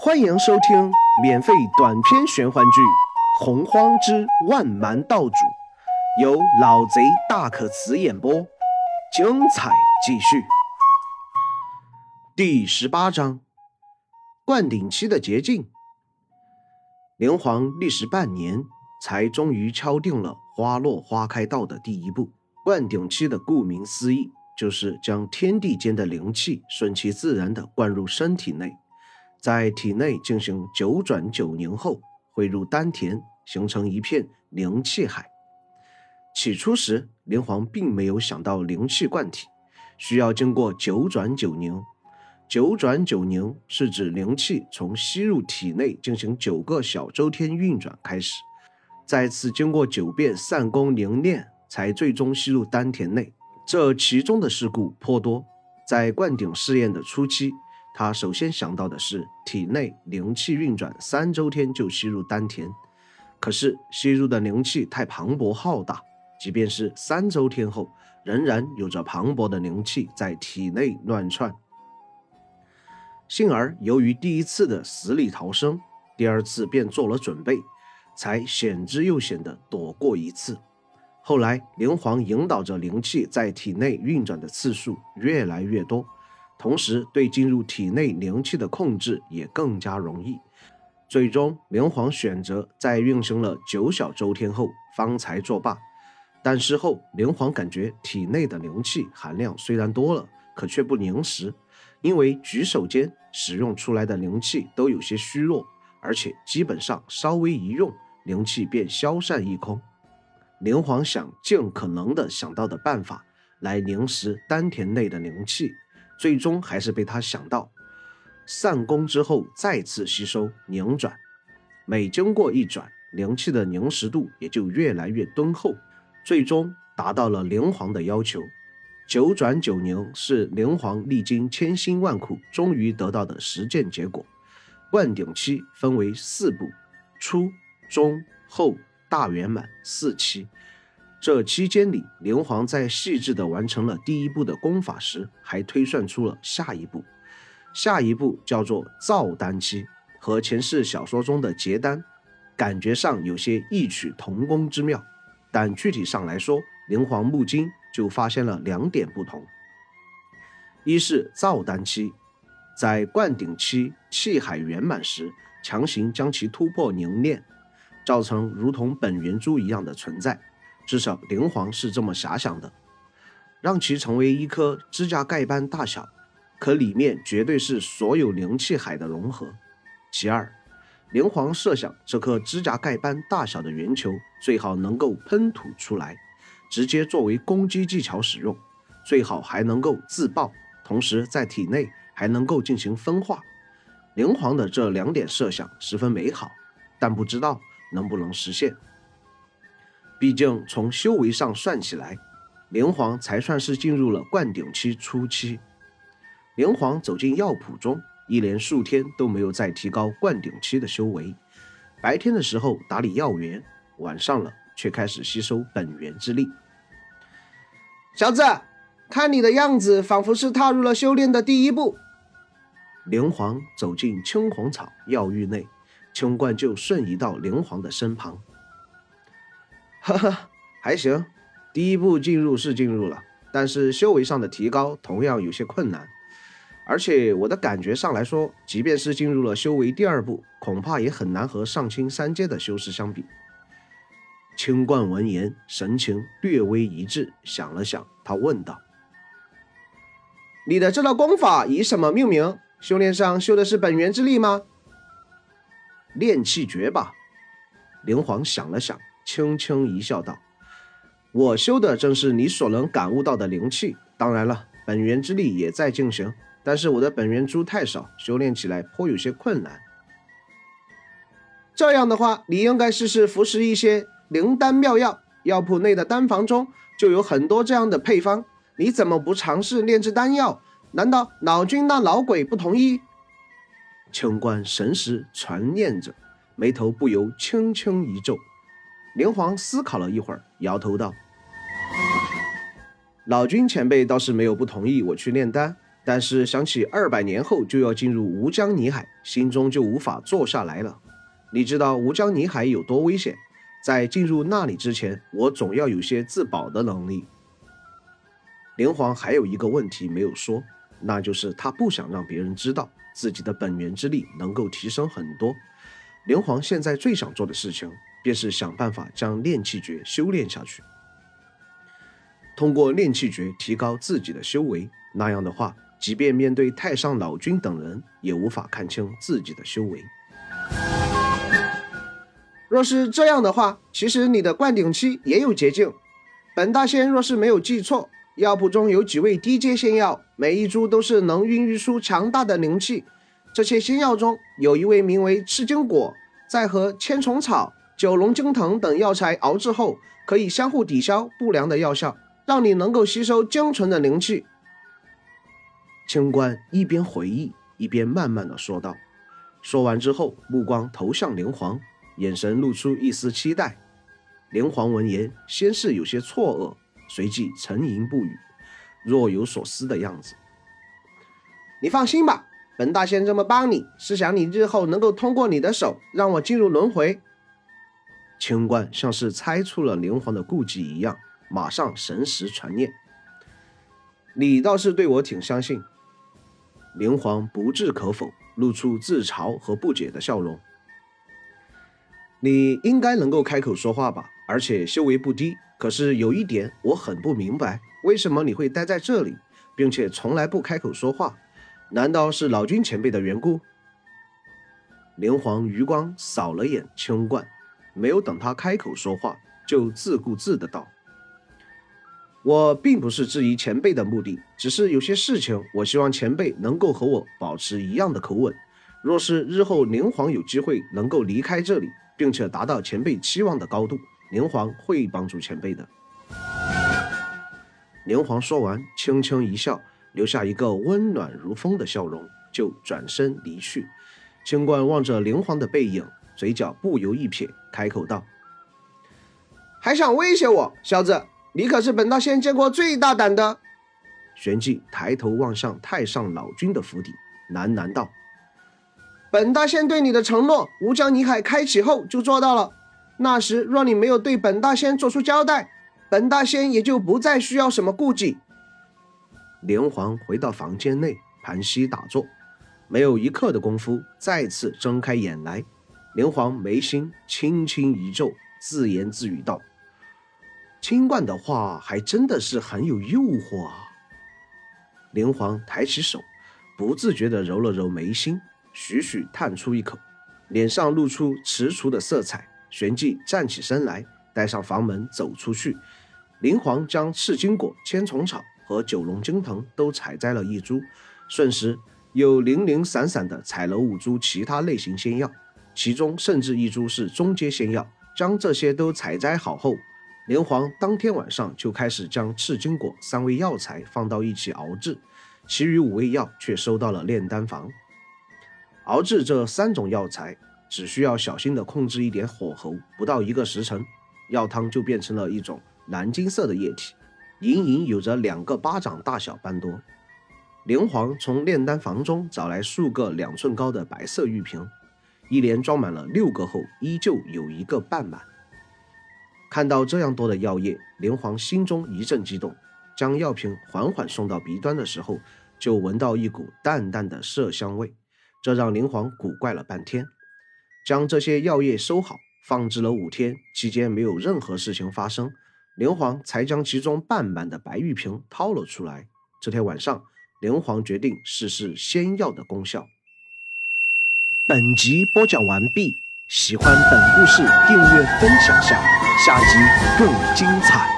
欢迎收听免费短篇玄幻剧《洪荒之万蛮道主》，由老贼大可辞演播，精彩继续。第十八章：灌顶期的捷径。灵皇历时半年，才终于敲定了花落花开道的第一步。灌顶期的顾名思义，就是将天地间的灵气顺其自然地灌入身体内。在体内进行九转九凝后，汇入丹田，形成一片灵气海。起初时，灵皇并没有想到灵气灌体需要经过九转九凝。九转九凝是指灵气从吸入体内进行九个小周天运转开始，再次经过九遍散功凝练，才最终吸入丹田内。这其中的事故颇多。在灌顶试验的初期。他首先想到的是体内灵气运转三周天就吸入丹田，可是吸入的灵气太磅礴浩大，即便是三周天后，仍然有着磅礴的灵气在体内乱窜。幸而由于第一次的死里逃生，第二次便做了准备，才险之又险的躲过一次。后来灵皇引导着灵气在体内运转的次数越来越多。同时，对进入体内灵气的控制也更加容易。最终，灵皇选择在运行了九小周天后方才作罢。但事后，灵皇感觉体内的灵气含量虽然多了，可却不凝实，因为举手间使用出来的灵气都有些虚弱，而且基本上稍微一用，灵气便消散一空。灵皇想尽可能的想到的办法来凝实丹田内的灵气。最终还是被他想到，散功之后再次吸收凝转，每经过一转，灵气的凝实度也就越来越敦厚，最终达到了灵皇的要求。九转九凝是灵皇历经千辛万苦终于得到的实践结果。灌顶期分为四步：初、中、后、大圆满四期。这期间里，灵皇在细致地完成了第一步的功法时，还推算出了下一步。下一步叫做造丹期，和前世小说中的结丹，感觉上有些异曲同工之妙。但具体上来说，灵皇木金就发现了两点不同：一是造丹期，在灌顶期气海圆满时，强行将其突破凝练，造成如同本源珠一样的存在。至少灵皇是这么遐想的，让其成为一颗指甲盖般大小，可里面绝对是所有灵气海的融合。其二，灵皇设想这颗指甲盖般大小的圆球最好能够喷吐出来，直接作为攻击技巧使用，最好还能够自爆，同时在体内还能够进行分化。灵皇的这两点设想十分美好，但不知道能不能实现。毕竟从修为上算起来，灵皇才算是进入了灌顶期初期。灵皇走进药铺中，一连数天都没有再提高灌顶期的修为。白天的时候打理药园，晚上了却开始吸收本源之力。小子，看你的样子，仿佛是踏入了修炼的第一步。灵皇走进青红草药浴内，青冠就瞬移到灵皇的身旁。哈哈，还行，第一步进入是进入了，但是修为上的提高同样有些困难。而且我的感觉上来说，即便是进入了修为第二步，恐怕也很难和上清三阶的修士相比。清冠闻言，神情略微一滞，想了想，他问道：“你的这套功法以什么命名？修炼上修的是本源之力吗？”炼气诀吧。灵皇想了想。轻轻一笑，道：“我修的正是你所能感悟到的灵气。当然了，本源之力也在进行，但是我的本源珠太少，修炼起来颇有些困难。这样的话，你应该试试服食一些灵丹妙药。药铺内的丹房中就有很多这样的配方，你怎么不尝试炼制丹药？难道老君那老鬼不同意？”清官神识传念着，眉头不由轻轻一皱。灵皇思考了一会儿，摇头道：“老君前辈倒是没有不同意我去炼丹，但是想起二百年后就要进入吴江泥海，心中就无法坐下来了。你知道吴江泥海有多危险？在进入那里之前，我总要有些自保的能力。灵皇还有一个问题没有说，那就是他不想让别人知道自己的本源之力能够提升很多。灵皇现在最想做的事情，便是想办法将炼气诀修炼下去，通过炼气诀提高自己的修为。那样的话，即便面对太上老君等人，也无法看清自己的修为。若是这样的话，其实你的灌顶期也有捷径。本大仙若是没有记错。药铺中有几味低阶仙药，每一株都是能孕育出强大的灵气。这些仙药中有一味名为赤金果，在和千虫草、九龙精藤等药材熬制后，可以相互抵消不良的药效，让你能够吸收精纯的灵气。清官一边回忆，一边慢慢的说道。说完之后，目光投向灵皇，眼神露出一丝期待。灵皇闻言，先是有些错愕。随即沉吟不语，若有所思的样子。你放心吧，本大仙这么帮你，是想你日后能够通过你的手让我进入轮回。清官像是猜出了灵皇的顾忌一样，马上神识传念。你倒是对我挺相信。灵皇不置可否，露出自嘲和不解的笑容。你应该能够开口说话吧，而且修为不低。可是有一点我很不明白，为什么你会待在这里，并且从来不开口说话？难道是老君前辈的缘故？灵皇余光扫了眼清冠，没有等他开口说话，就自顾自的道：“我并不是质疑前辈的目的，只是有些事情，我希望前辈能够和我保持一样的口吻。若是日后灵皇有机会能够离开这里，并且达到前辈期望的高度。”灵皇会帮助前辈的。灵皇说完，轻轻一笑，留下一个温暖如风的笑容，就转身离去。清官望着灵皇的背影，嘴角不由一撇，开口道：“还想威胁我，小子，你可是本大仙见过最大胆的。”旋即抬头望向太上老君的府邸，喃喃道：“本大仙对你的承诺，吴江泥海开启后就做到了。”那时若你没有对本大仙做出交代，本大仙也就不再需要什么顾忌。连环回到房间内，盘膝打坐，没有一刻的功夫，再次睁开眼来。连环眉心轻轻一皱，自言自语道：“清冠的话还真的是很有诱惑啊。”连环抬起手，不自觉地揉了揉眉心，徐徐叹出一口，脸上露出踟蹰的色彩。旋即站起身来，带上房门走出去。灵皇将赤金果、千虫草和九龙金藤都采摘了一株，瞬时又零零散散的采了五株其他类型仙药，其中甚至一株是中阶仙药。将这些都采摘好后，灵皇当天晚上就开始将赤金果三味药材放到一起熬制，其余五味药却收到了炼丹房。熬制这三种药材。只需要小心的控制一点火候，不到一个时辰，药汤就变成了一种蓝金色的液体，隐隐有着两个巴掌大小般多。灵皇从炼丹房中找来数个两寸高的白色玉瓶，一连装满了六个后，依旧有一个半满。看到这样多的药液，灵皇心中一阵激动，将药瓶缓缓送到鼻端的时候，就闻到一股淡淡的麝香味，这让灵皇古怪了半天。将这些药液收好，放置了五天，期间没有任何事情发生，灵皇才将其中半满的白玉瓶掏了出来。这天晚上，灵皇决定试试仙药的功效。本集播讲完毕，喜欢本故事，订阅分享下，下集更精彩。